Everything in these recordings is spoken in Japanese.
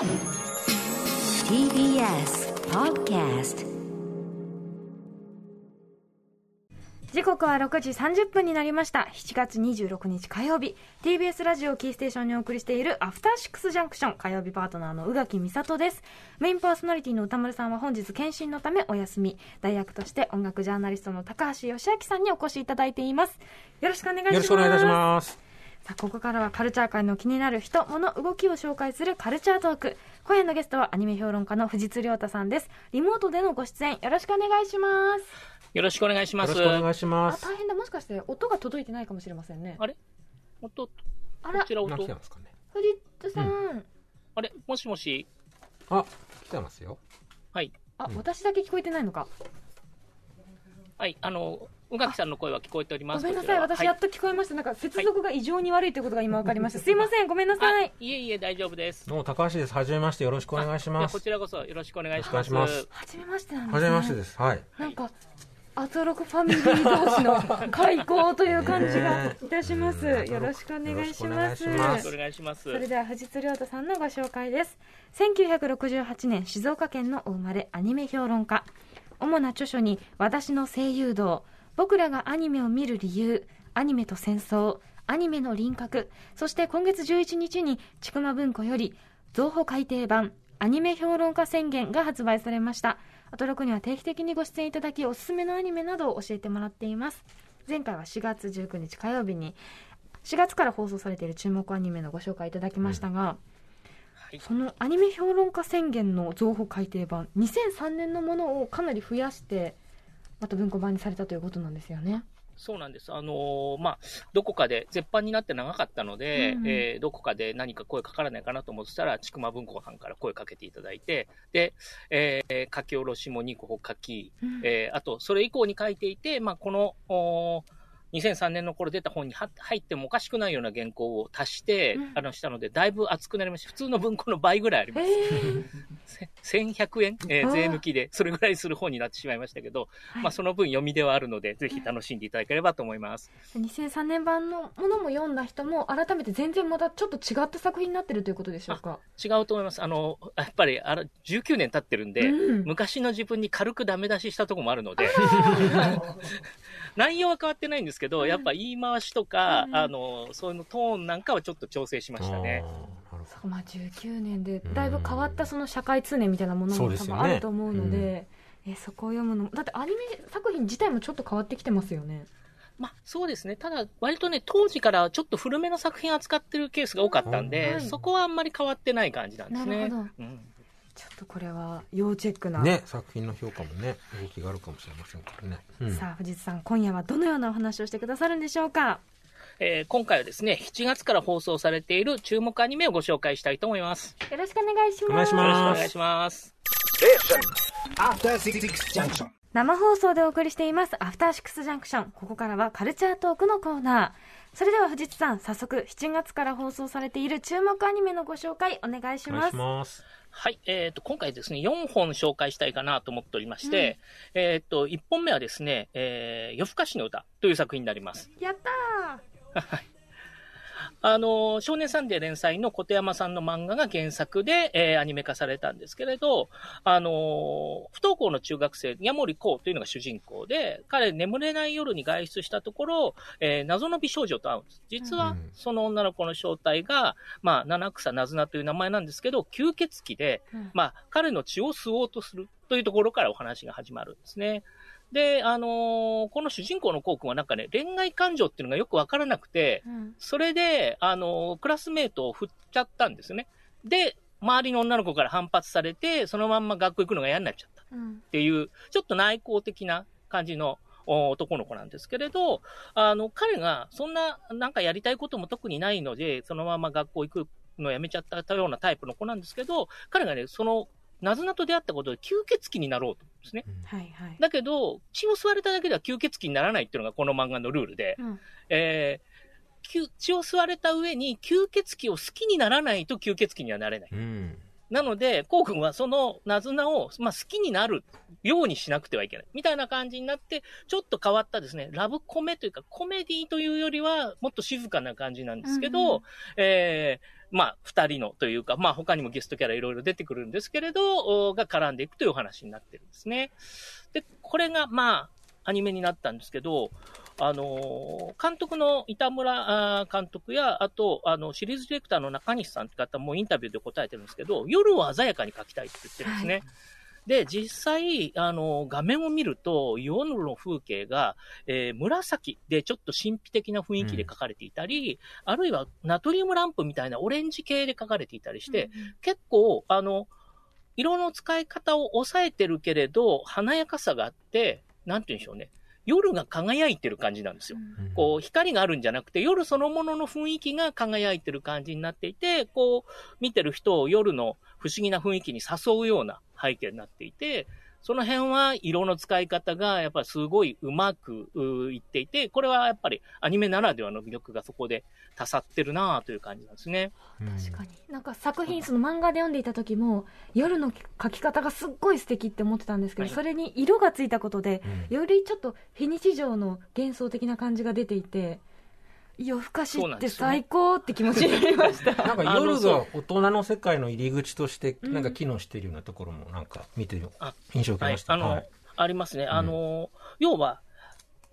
TBS Podcast 時刻は6時30分になりました。7月26日火曜日。TBS ラジオキーステーションにお送りしているアフターシックスジャンクション火曜日パートナーの宇垣美里です。メインパーソナリティの歌丸さんは本日検診のためお休み。代役として音楽ジャーナリストの高橋義明さんにお越しいただいています。よろしくお願いします。よろしくお願いいたします。さあここからはカルチャー界の気になる人物動きを紹介するカルチャートーク今夜のゲストはアニメ評論家の藤津亮太さんですリモートでのご出演よろしくお願いしますよろしくお願いします。よろしくお願いしまあす。大変だもしかして音が届いてないかもしれませんねあれ？音、あらこちら音？何来て。ますかね。藤津さん、あれ？もしもし？あ、来てますよ。はい。あ、うん私だけ聞こえてないのかはい。あの、宇垣さんの声は聞こえております。ごめんなさい私やっと聞こえました、なんか接続が異常に悪いということが今分かりました、すいません ごめんなさはいい、いえいえ、大丈夫です。どうも高橋です。はじめまして。よろしくお願いしでます。こちらこそよろしくお願いします。はじめましてなんですねはじめましてです。はい。なんかアトロクファミリー同士の開口という感じがいたします、よろしくお願いしよますろしくお願いしますお願いします。それでは藤津亮太さんのご紹介です1968年静岡県のお生まれアニメ評論家主な著書に「私の声優道」「僕らがアニメを見る理由」「アニメと戦争」「アニメの輪郭」そして今月11日に千曲文庫より増補改訂版アニメ評論家宣言が発売されました。アトロクには定期的にご出演いただきおすすめのアニメなどを教えてもらっています。前回は4月19日火曜日に4月から放送されている注目アニメのご紹介いただきましたが、はい。そのアニメ評論家宣言の増補改訂版2003年のものをかなり増やしてまた文庫版にされたということなんですよね。そうなんです。あのーまあ、どこかで、絶版になって長かったので、うんうんえーどこかで何か声かからないかなと思ってたら、ちくま文庫さんから声かけていただいて、で、えー書き下ろしも2個書き、うんえーあと、それ以降に書いていて、まあ、この、おー2003年の頃出た本には入ってもおかしくないような原稿を足して、うんあの、したので、だいぶ厚くなりました。普通の文庫の倍ぐらいあります。えーせ1100円、えー税抜きで、それぐらいする本になってしまいましたけど、はいまあ、その分読みではあるので、ぜひ楽しんでいただければと思います。2003年版のものも読んだ人も改めて全然またちょっと違った作品になってるということでしょうか？違うと思います。あの、やっぱり、あら、19年経ってるんで、うん昔の自分に軽くダメ出ししたとこもあるので、内容は変わってないんですけど、うん。やっぱ言い回しとか、うんあの、そういうのトーンなんかはちょっと調整しましたね。あーなるほど。そうまあ、19年でだいぶ変わったその社会通念みたいなものも多分あると思うのでえそこを読むのもだってアニメ作品自体もちょっと変わってきてますよね。まあ、そうですね。ただ、割とね、当時からちょっと古めの作品扱ってるケースが多かったんで、うん。はい。そこはあんまり変わってない感じなんですね。なるほど。うんちょっとこれは要チェックな、ね、作品の評価もね、動きがあるかもしれませんからね。うんさあ藤津さん今夜はどのようなお話をしてくださるんでしょうか？えー今回はですね、7月から放送されている注目アニメをご紹介したいと思います。よろしくお願いしますお願いしまよろしくお願いします。After Six Junction. 生放送でお送りしていますアフターシックスジャンクションここからはカルチャートークのコーナーそれでは藤津さん早速7月から放送されている注目アニメのご紹介お願いしお願いますします。はい、えっ、と、今回ですね、4本紹介したいかなと思っておりまして、えっ、と、1本目はですね、えー、夜更かしの歌という作品になります。やったーあの、少年サンデー連載の小手山さんの漫画が原作で、えーアニメ化されたんですけれど、あの、不登校の中学生、矢森光というのが主人公で、彼眠れない夜に外出したところ、えー謎の美少女と会うんです。実はうん、その女の子の正体が、まあ、七草なずなという名前なんですけど、吸血鬼で、うんまあ、彼の血を吸おうとするというところからお話が始まるんですね。で、あのーこの主人公のコウ君はなんかね、恋愛感情っていうのがよくわからなくて、うん。それで、あのークラスメートを振っちゃったんですよね。で、周りの女の子から反発されて、そのまんま学校行くのが嫌になっちゃった。っうん。ていう、ちょっと内向的な感じのお男の子なんですけれど、あの、彼がそんな、なんかやりたいことも特にないので、そのまま学校行くのをやめちゃったようなタイプの子なんですけど、彼がね、その、なずなと出会ったことで吸血鬼になろうと思うんですね。はいはいだけど、血を吸われただけでは吸血鬼にならないっていうのがこの漫画のルールで、うんえー、吸血を吸われた上に吸血鬼を好きにならないと吸血鬼にはなれない。うん。なので、コウ君はそのナズナを、まあ、好きになるようにしなくてはいけない。みたいな感じになって、ちょっと変わったですね、ラブコメというか、コメディというよりは、もっと静かな感じなんですけど、うんうんえーまあ、二人のというか、まあ、他にもゲストキャラいろいろ出てくるんですけれど、が絡んでいくというお話になってるんですね。で、これが、まあ、アニメになったんですけど、あの監督の板村監督や、あと、あの、シリーズディレクターの中西さんって方もインタビューで答えてるんですけど、夜を鮮やかに描きたいって言ってるんですね。はいで、実際、あの、画面を見ると、夜の風景が、えー紫でちょっと神秘的な雰囲気で描かれていたり、あるいはナトリウムランプみたいなオレンジ系で描かれていたりして、結構、あの、色の使い方を抑えてるけれど、華やかさがあって、なんて言うんでしょうね。夜が輝いてる感じなんですよ。うんこう、光があるんじゃなくて、夜そのものの雰囲気が輝いてる感じになっていて、こう、見てる人を夜の不思議な雰囲気に誘うような背景になっていて、その辺は色の使い方がやっぱりすごいうまくういっていて、これはやっぱりアニメならではの魅力がそこで多さってるなという感じなんですね。確かに。なんか作品その漫画で読んでいた時も夜の描き方がすっごい素敵って思ってたんですけど、はい。それに色がついたことでうん。よりちょっと非日常の幻想的な感じが出ていて夜更かしって最高って気持ちになりました。なんか夜そが大人の世界の入り口としてうんなんか機能しているようなところもなんか見てよあ印象を受けました。はい。あのはい。ありますね。あの、要は、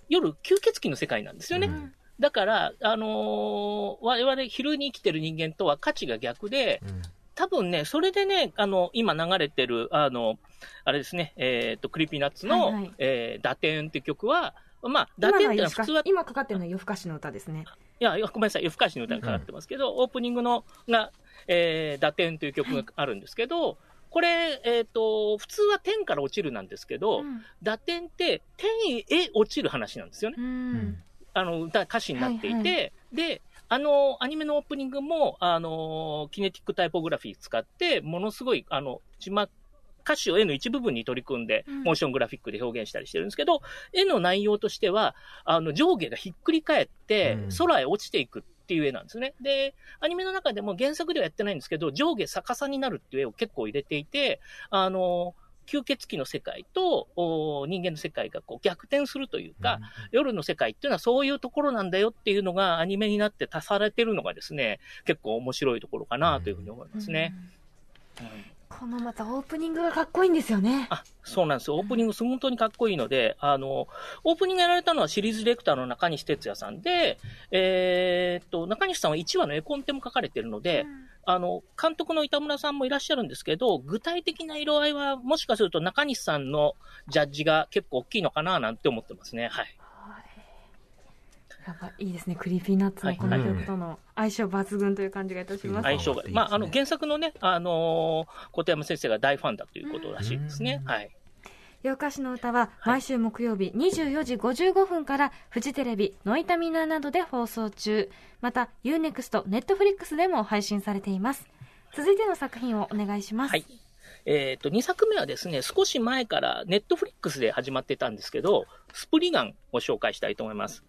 夜吸血鬼の世界なんですよね。うん。だから、あのー我々昼に生きてる人間とは価値が逆で、うん。多分ね、それでね、あの、今流れてる、あの、あれですね、えっ、と、 Creepy Nutsの、はいはい。えー、堕天っていう曲は、まあ、堕天っていうののは普通は、い今かかってるのは夜更かしの歌ですね。や、ごめんなさい、夜更かしの歌にかかってますけど、オープニングのが、えー、打点という曲があるんですけど、これ、えっ、と、普通は天から落ちるなんですけど、うん。打点って天へ落ちる話なんですよね。ううん。んあの、歌、歌詞になっていて、はいはで、あの、アニメのオープニングも、あの、キネティックタイポグラフィー使って、ものすごい、あの、字幕、歌詞を絵の一部分に取り組んで、うんモーショングラフィックで表現したりしてるんですけど、絵の内容としては、あの、上下がひっくり返ってうん、空へ落ちていくっていう絵なんですね。で、アニメの中でも原作ではやってないんですけど、上下逆さになるっていう絵を結構入れていて、あの、吸血鬼の世界とお人間の世界がこう逆転するというか、夜の世界っていうのはそういうところなんだよっていうのがアニメになって足されてるのがですね、結構面白いところかなというふうに思いますね。うんこのまたオープニングがかっこいいんですよねあ、そうなんですよ。オープニング本当にかっこいいので、あの、オープニングやられたのはシリーズディレクターの中西哲也さんで、えーっと、中西さんは1話の絵コンテも書かれてるので、あの、監督の板村さんもいらっしゃるんですけど、具体的な色合いはもしかすると中西さんのジャッジが結構大きいのかななんて思ってますね。はい。やっぱいいですね Creepy Nutsのこの曲との相性抜群という感じがいたします、はい相性が。いいですねまあ、あの、原作のね、あのー小手山先生が大ファンだということらしいですね。うんはい。夜更かしの歌は毎週木曜日24時55分からフジテレビノイタミナーなどで放送中また UNEXT、Netflix でも配信されています続いての作品をお願いします、はい。えっ、と、2作目はですね、少し前からネットフリックスで始まってたんですけど、スプリガンを紹介したいと思います。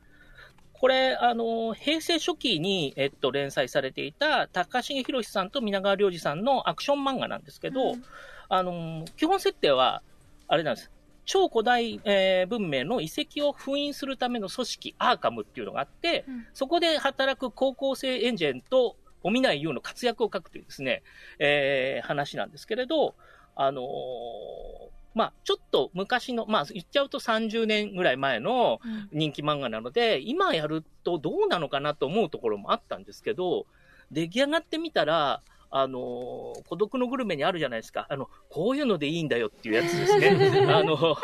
これ、あの、平成初期に、えっと、連載されていた、高重博さんと皆川良二さんのアクション漫画なんですけど、うんあの、基本設定は、あれなんです。超古代、えー文明の遺跡を封印するための組織、アーカムっていうのがあって、うんそこで働く高校生エンジェルと、お見ない優の活躍を書くというですね、えー話なんですけれど、あのーまあ、ちょっと昔の、まあ、言っちゃうと30年ぐらい前のうん人気漫画なので、今やるとどうなのかなと思うところもあったんですけど、出来上がってみたら、あのー孤独のグルメにあるじゃないですか。あの、こういうのでいいんだよっていうやつですね。あの、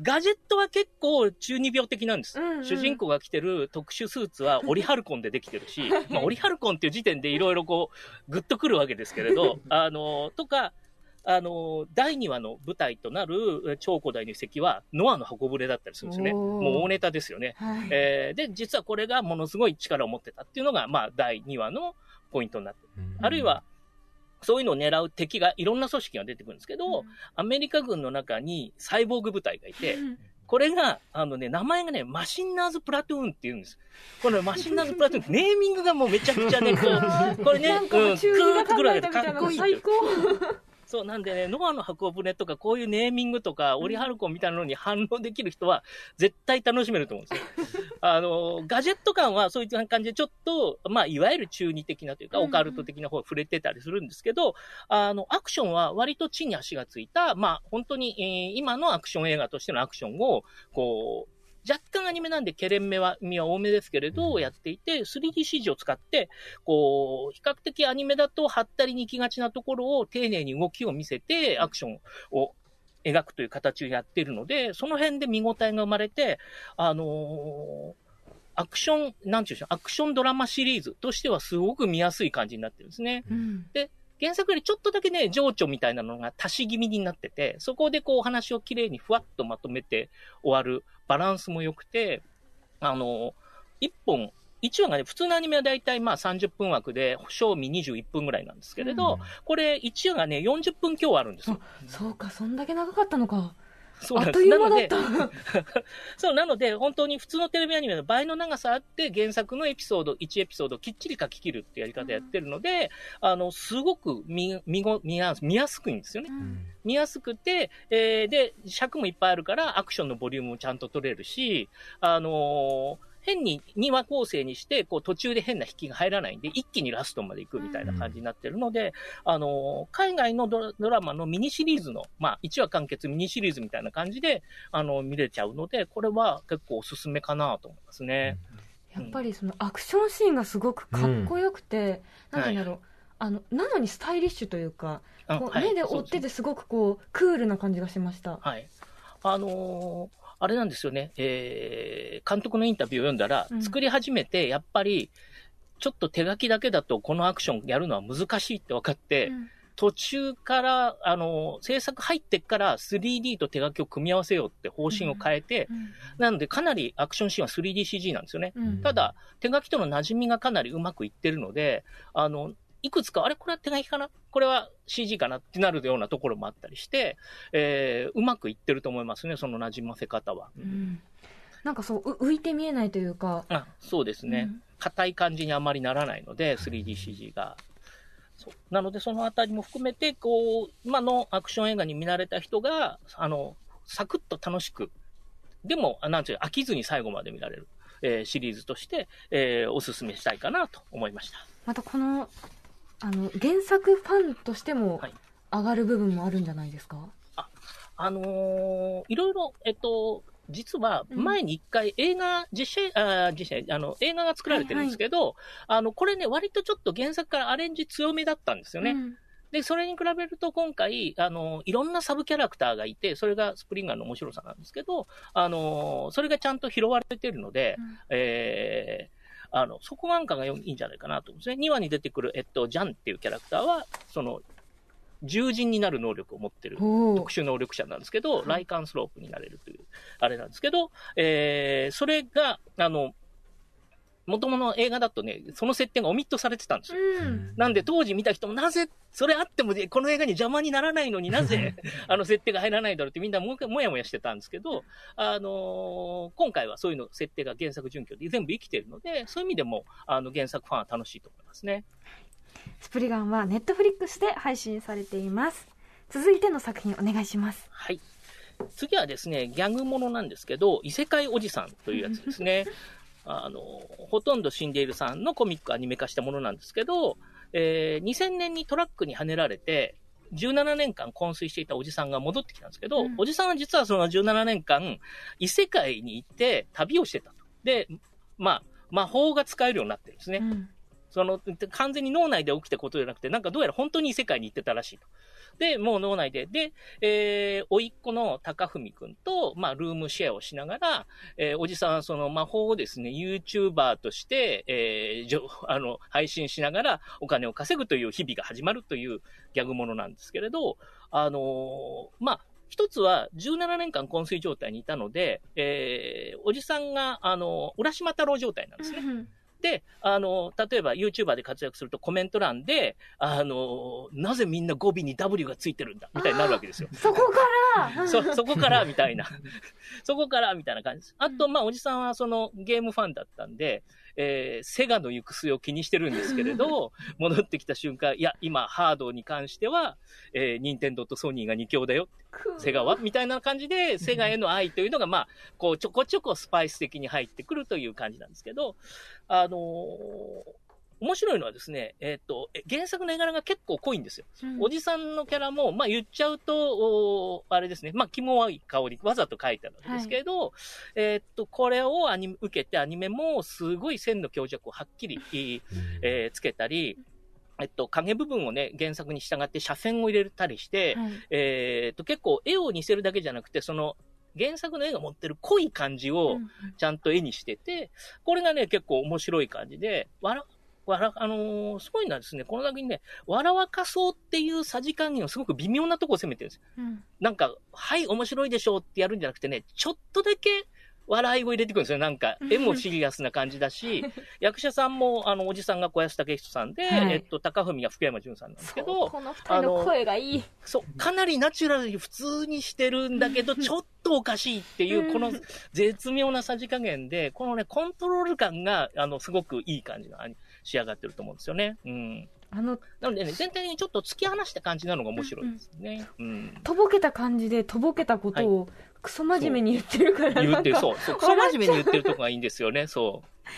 ガジェットは結構中二病的なんです。うんうん主人公が着てる特殊スーツは オリハルコンでできてるし、まあ、オリハルコンっていう時点でいろいろこう、グッとくるわけですけれど、あの、とか、あの、第2話の舞台となるえ超古代の遺跡は、ノアの箱舟だったりするんですね。おーもう大ネタですよね。はいえーで、実はこれがものすごい力を持ってたっていうのが、まあ、第2話のポイントになってる。あるいは、そういうのを狙う敵が、いろんな組織が出てくるんですけど、アメリカ軍の中にサイボーグ部隊がいて、これが、あのね、名前がね、マシンナーズプラトゥーンって言うんです。このマシンナーズプラトゥーン、ネーミングがもうめちゃくちゃね、こう、これね、なんかうん、中二が考えたみたいなグーッとくるわけでかっこいい最高そう、なんでね、ノアの箱舟とか、こういうネーミングとか、オリハルコンみたいなのに反応できる人は、絶対楽しめると思うんですよ。あの、ガジェット感はそういう感じで、ちょっと、まあ、いわゆる中二的なというか、オカルト的な方に触れてたりするんですけど、あの、アクションは割と地に足がついた、まあ、本当に、えー今のアクション映画としてのアクションを、こう、若干アニメなんで、ケレン味は、味は多めですけれど、うん。やっていて、3DCG を使って、こう、比較的アニメだと、はったりに行きがちなところを丁寧に動きを見せて、アクションを描くという形をやっているので、その辺で見応えが生まれて、あのーアクション、なんていうんでしょう、アクションドラマシリーズとしてはすごく見やすい感じになってるんですね。うん原作よりちょっとだけね、情緒みたいなのが足し気味になってて、そこでこうお話をきれいにふわっとまとめて終わるバランスも良くて、あの、1本、1話がね、普通のアニメはだいたいまあ30分枠で、賞味21分ぐらいなんですけれど、これ1話がね、40分強あるんですよ。そうかそんだけ長かったのかそうなんです。あっという間だっなのたで、そう、なので、本当に普通のテレビアニメの倍の長さあって、原作のエピソード、1エピソードをきっちり書き切るってやり方やってるので、あの、すごく見、見ご、見や見やすくいんですよね。うん。見やすくて、えーで、尺もいっぱいあるから、アクションのボリュームもちゃんと取れるし、あのー変に2話構成にして、こう途中で変な引きが入らないんで、一気にラストまで行くみたいな感じになってるので、あのー海外のドラドラマのミニシリーズの、まあ、1話完結ミニシリーズみたいな感じで、あの見れちゃうので、これは結構おすすめかなと思いますね。やっぱりそのアクションシーンがすごくかっこよくて、うん。なんて言うんだろう、あのなのにスタイリッシュというか、こう目で追っててすごくこうクールな感じがしました。はい。あのーあれなんですよね、えー、監督のインタビューを読んだら、うん。作り始めて、やっぱり、ちょっと手書きだけだとこのアクションやるのは難しいって分かって、うん。途中から、あのー制作入ってから 3D と手書きを組み合わせようって方針を変えて、なのでかなりアクションシーンは 3DCG なんですよね。うん。ただ、手書きとの馴染みがかなりうまくいってるので、あの、いくつか、あれこれは手書きかな？これは CG かな？ってなるようなところもあったりして、えーうまくいってると思いますね、その馴染ませ方は。うんなんかそうう浮いて見えないというか、あそうですねうん。硬、い感じにあまりならないので、3DCG が。なので、そのあたりも含めて、こう、今のアクション映画に見慣れた人が、あの、サクッと楽しく、でも、あなんていう飽きずに最後まで見られる、えーシリーズとして、えーおすすめしたいかなと思いました。またこのあの原作ファンとしてもはい。上がる部分もあるんじゃないですか？あのーいろいろ、えっと、実はうん。前に一回映画、実写、あー実写、あの、映画が作られてるんですけど、あの、これね、割とちょっと原作からアレンジ強めだったんですよね。うん。で、それに比べると今回、あの、いろんなサブキャラクターがいて、それがスプリンガーの面白さなんですけど、あの、それがちゃんと拾われてるので、うん。えーあの、そこなんかがいいんじゃないかなと思うんですね。2話に出てくる、えっと、ジャンっていうキャラクターは、その、獣人になる能力を持ってる特殊能力者なんですけど、はいライカンスロープになれるという、あれなんですけど、えーそれが、あの、元々の映画だとね、その設定がオミットされてたんですよ。うんなんで当時見た人もなぜ、それあってもねこの映画に邪魔にならないのになぜ、あの設定が入らないだろうってみんなももやもやしてたんですけど、あのー今回はそういうの設定が原作準拠で全部生きてるので、そういう意味でも、あの原作ファンは楽しいと思いますね。スプリガンはネットフリックスで配信されています。続いての作品お願いします。はい。次はですね、ギャグものなんですけど、異世界おじさんというやつですね。あの、ほとんど死んでいるさんのコミックアニメ化したものなんですけど、えー2000年にトラックにはねられて、17年間昏睡していたおじさんが戻ってきたんですけど、うんおじさんは実はその17年間、異世界に行って旅をしてたと。で、まあ、魔法が使えるようになってるんですね。うんその、完全に脳内で起きたことじゃなくて、なんかどうやら本当に異世界に行ってたらしいと。で、もう脳内で、で、えー、甥っ子の高文くんと、まあ、ルームシェアをしながら、えーおじさんはその魔法をですね、YouTuber として、えー、じょあの、配信しながらお金を稼ぐという日々が始まるというギャグものなんですけれど、あのーまあ、一つは17年間昏睡状態にいたので、えー、おじさんが、あの、浦島太郎状態なんですね。で、あの、例えば YouTuber で活躍するとコメント欄で、あの、なぜみんな語尾に W がついてるんだみたいになるわけですよ。そこから？そ、そこから、みたいな。そこから、みたいな感じです。あと、まあ、おじさんはそのゲームファンだったんで、えーセガの行く末を気にしてるんですけれど、戻ってきた瞬間、いや、今、ハードに関しては、えー、ニンテンドーとソニーが2強だよ。セガは？みたいな感じで、セガへの愛というのが、まあ、こう、ちょこちょこスパイス的に入ってくるという感じなんですけど、あのー面白いのはですね、えっ、と、え原作の絵柄が結構濃いんですよ。おじさんのキャラも、まあ言っちゃうと、おあれですね、まあ、キモい香り、わざと書いてあるんですけど、えっと、これをアニメ受けてアニメもすごい線の強弱をはっきり、えーつけたり、えっと、影部分をね、原作に従って斜線を入れたりして、はい。えーっと、結構絵を似せるだけじゃなくて、その、原作の絵が持ってる濃い感じをうんちゃんと絵にしてて、これがね、結構面白い感じで、わら、わら、あのーすごいのはですね、この作品ね、笑わかそうっていうさじ加減をすごく微妙なとこを攻めてるんですよ。うんなんか、はい、面白いでしょうってやるんじゃなくてね、ちょっとだけ笑いを入れてくるんですよ。なんか、絵もシリアスな感じだし、役者さんも、あの、おじさんが小安武人さんで、はいえっと、高文が福山潤さんなんですけど、この二人の声がいい。そう、かなりナチュラルに普通にしてるんだけど、ちょっとおかしいっていうう、この絶妙なさじ加減で、このね、コントロール感が、あの、すごくいい感じの仕上がってると思うんですよね。うん。あの、なのでね、全体にちょっと突き放した感じなのが面白いですね。うん。とぼけた感じで、とぼけたことを、クソ真面目に言ってるから、言って、なんかそう、そう、クソ真面目に言ってるとこがいいんですよね、そう。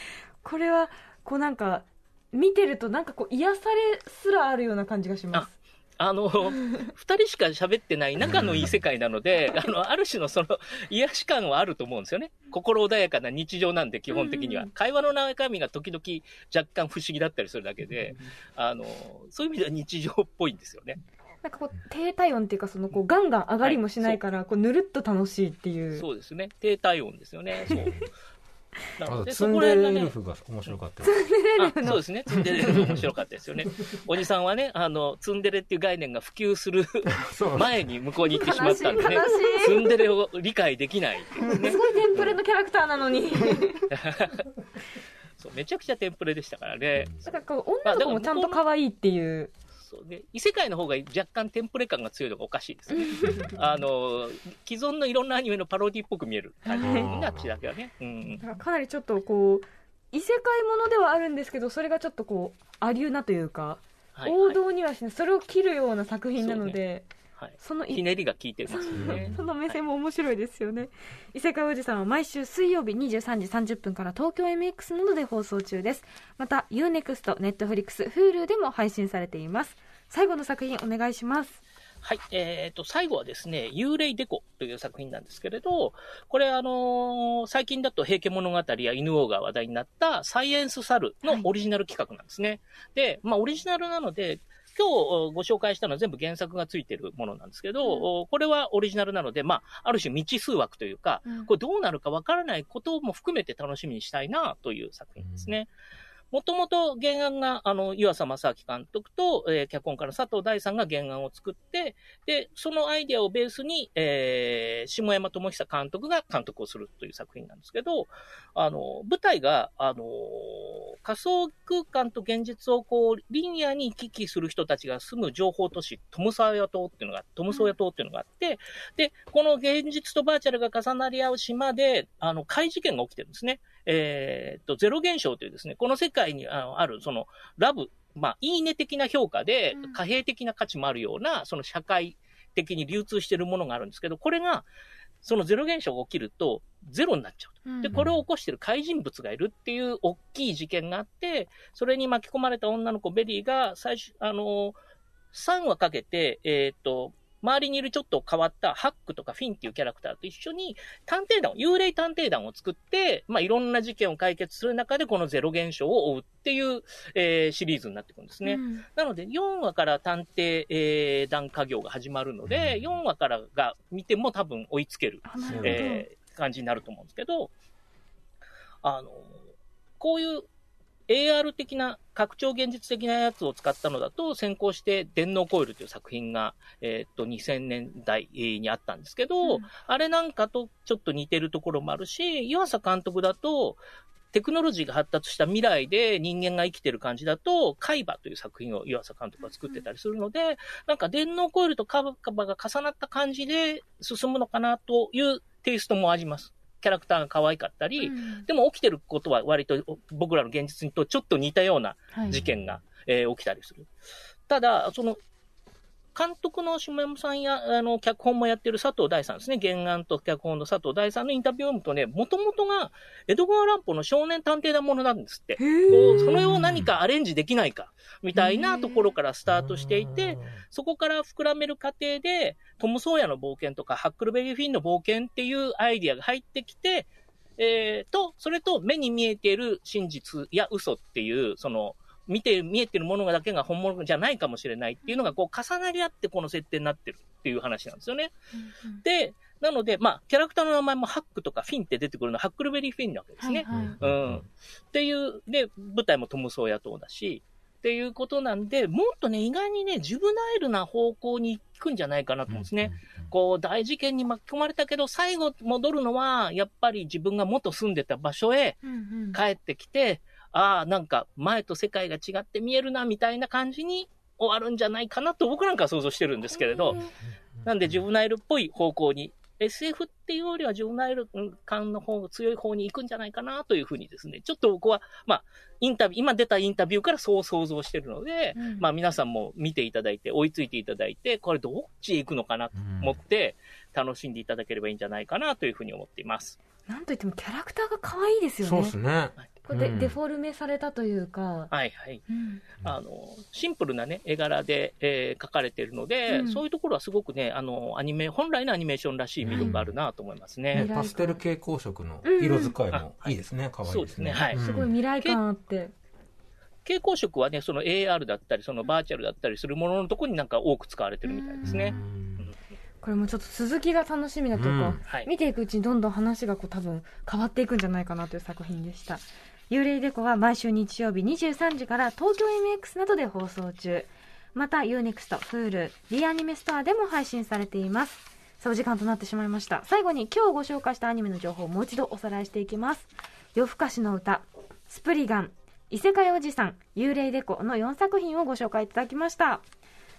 これは、こうなんか、見てるとなんかこう癒されすらあるような感じがします。あの、二人しか喋ってない仲のいい世界なので、あの、ある種のその、癒し感はあると思うんですよね。心穏やかな日常なんで、基本的にはうん。会話の中身が時々若干不思議だったりするだけで、あの、そういう意味では日常っぽいんですよね。なんかこう、低体温っていうか、そのこう、ガンガン上がりもしないから、こう、ぬるっと楽しいっていう。そうですね。低体温ですよね。そう。なあとツンデそこら辺がねレエル、フが面白かったそうですね。ツンデレエルフ面白かったですよね。おじさんはね、あの、ツンデレっていう概念が普及する前に向こうに行ってしまったんでね悲しい、ツンデレを理解できないねす。ごいテンプレのキャラクターなのに。そうめちゃくちゃテンプレでしたからね。だからこう、女の子もちゃんと可愛いっていう。そうね、異世界の方が若干テンプレ感が強いのがおかしいですね。あの、既存のいろんなアニメのパロディっぽく見える感じになっちだけはね。うんだ。からかなりちょっとこう、異世界ものではあるんですけど、それがちょっとこう、ありゅうなというか、はい、王はい。道にはしない、それを切るような作品なので、はい。そのいひねりが効いてますよね。その目線も面白いですよね。異世界おじさんは毎週水曜日23時30分から東京 MX などで放送中です。また UNEXT、Netflix、Hulu でも配信されています。最後の作品お願いします。はい。えっ、と、最後はですね、幽霊デコという作品なんですけれど、これあのー最近だと平家物語や犬王が話題になったサイエンスサルのオリジナル企画なんですね。で、まあオリジナルなので、今日ご紹介したのは全部原作がついてるものなんですけど、これはオリジナルなので、まあ、ある種未知数枠というか、うん。これどうなるかわからないことも含めて楽しみにしたいなという作品ですね。もともと原案が、あの、湯浅正明監督と、えー脚本家の佐藤大さんが原案を作って、で、そのアイデアをベースに、えー、下山智久監督が監督をするという作品なんですけど、あの、舞台が、あの、仮想空間と現実をこう、リニアに行き来する人たちが住む情報都市、トムサーヤ島っていうのが、トムソーヤ島っていうのがあって、で、この現実とバーチャルが重なり合う島で、あの、怪事件が起きてるんですね。えーっと、ゼロ現象というですね、この世界にあのある、その、ラブ、まあ、いいね的な評価でうん、貨幣的な価値もあるような、その社会的に流通しているものがあるんですけど、これが、そのゼロ現象が起きると、ゼロになっちゃうと。で、これを起こしている怪人物がいるっていう大きい事件があって、それに巻き込まれた女の子ベリーが最初、あの、3話かけて、えーっと、周りにいるちょっと変わったハックとかフィンっていうキャラクターと一緒に探偵団を、幽霊探偵団を作って、まあ、いろんな事件を解決する中でこのゼロ現象を追うっていう、えーシリーズになっていくんですね。うんなので、4話から探偵、えー団家業が始まるので、4話からが見ても多分追いつける。えー感じになると思うんですけど、あの、こういう AR 的な、拡張現実的なやつを使ったのだと、先行して電脳コイルという作品が、えーっと、2000年代にあったんですけど、うんあれなんかとちょっと似てるところもあるし、湯浅監督だと、テクノロジーが発達した未来で人間が生きてる感じだと、海馬という作品を湯浅監督が作ってたりするので、なんか電脳コイルとカバが重なった感じで進むのかなというテイストもあります。キャラクターが可愛かったり、うんでも起きてることは割と僕らの現実とちょっと似たようなはい事件が、えー起きたりする。ただ、その、監督の下山さんや、あの、脚本もやってる佐藤大さんですね。原案と脚本の佐藤大さんのインタビューを読むとね、もともとが、江戸川乱歩の少年探偵団ものなんですって。こう、それを何かアレンジできないか、みたいなところからスタートしていて、そこから膨らめる過程で、トム・ソーヤの冒険とか、ハックルベリー・フィンの冒険っていうアイディアが入ってきて、えー、と、それと目に見えている真実や嘘っていう、その、見て、見えてるものだけが本物じゃないかもしれないっていうのが、こう、重なり合ってこの設定になってるっていう話なんですよね。で、なので、まあ、キャラクターの名前もハックとかフィンって出てくるのは、ハックルベリー・フィンなわけですね。はいはいうん。っていう、で、舞台もトム・ソーヤ島だし、っていうことなんで、もっとね、意外にね、ジュブナイルな方向に行くんじゃないかなと思うんですね。こう、大事件に巻き込まれたけど、最後戻るのは、やっぱり自分が元住んでた場所へうんうん帰ってきて、ああ、なんか前と世界が違って見えるな、みたいな感じに終わるんじゃないかなと僕なんかは想像してるんですけれど、なんでジュブナイルっぽい方向に、SF っていうよりはジュブナイル感の方が強い方に行くんじゃないかなというふうにですね、ちょっと僕は、まあ、インタビュー、今出たインタビューからそう想像してるので、うん。まあ皆さんも見ていただいて、追いついていただいて、これどっちへ行くのかなと思って、楽しんでいただければいいんじゃないかなというふうに思っています。なんといってもキャラクターが可愛いですよね。そうですね。これでうん。デフォルメされたというか、はいはい。うん。あの、シンプルなね、絵柄で、えー描かれているので、うん。そういうところはすごくね、あの、アニメ、本来のアニメーションらしい魅力があるなと思いますね。うんパステル蛍光色の色使いもい。いですね。可愛いそうですね。はい。すごい未来感あって、蛍光色はね、その AR だったり、そのバーチャルだったりするもののところになんか多く使われてるみたいですね。これもちょっと続きが楽しみだというか、うん。はい。見ていくうちにどんどん話がこう多分変わっていくんじゃないかなという作品でした幽霊デコは毎週日曜日23時から東京 MX などで放送中。また UNEXT、Hulu、D アニメストアでも配信されています。さあお時間となってしまいました。最後に今日ご紹介したアニメの情報をもう一度おさらいしていきます。夜更かしの歌スプリガン異世界おじさん幽霊デコの4作品をご紹介いただきました。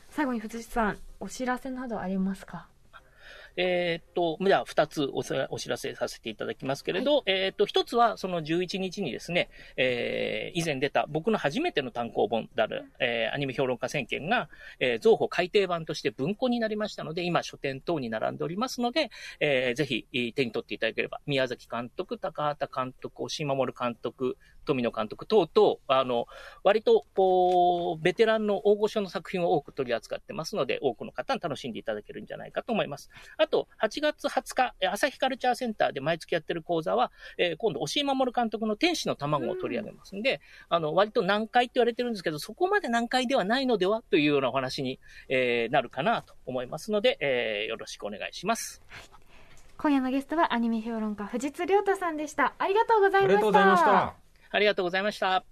最後に藤井さんお知らせなどありますか？えーっと、じゃあ、二つお知らせさせていただきますけれど、えーっと、一つは、その11日にですね、えー以前出た僕の初めての単行本である、えーアニメ評論家選権が、えー、増補改訂版として文庫になりましたので、今、書店等に並んでおりますので、えーぜひ、えー手に取っていただければ、宮崎監督、高畑監督、押井守監督、富野監督等々、あの、割と、こう、ベテランの大御所の作品を多く取り扱ってますので、多くの方に楽しんでいただけるんじゃないかと思います。あと、8月20日、えー朝日カルチャーセンターで毎月やってる講座は、えー今度、押井守監督の天使の卵を取り上げますんで、あの、割と難解って言われてるんですけど、そこまで難解ではないのではというようなお話に、えーなるかなと思いますので、えーよろしくお願いします。今夜のゲストはアニメ評論家藤津亮太さんでしたありがとうございましたありがとうございました。ありがとうございました。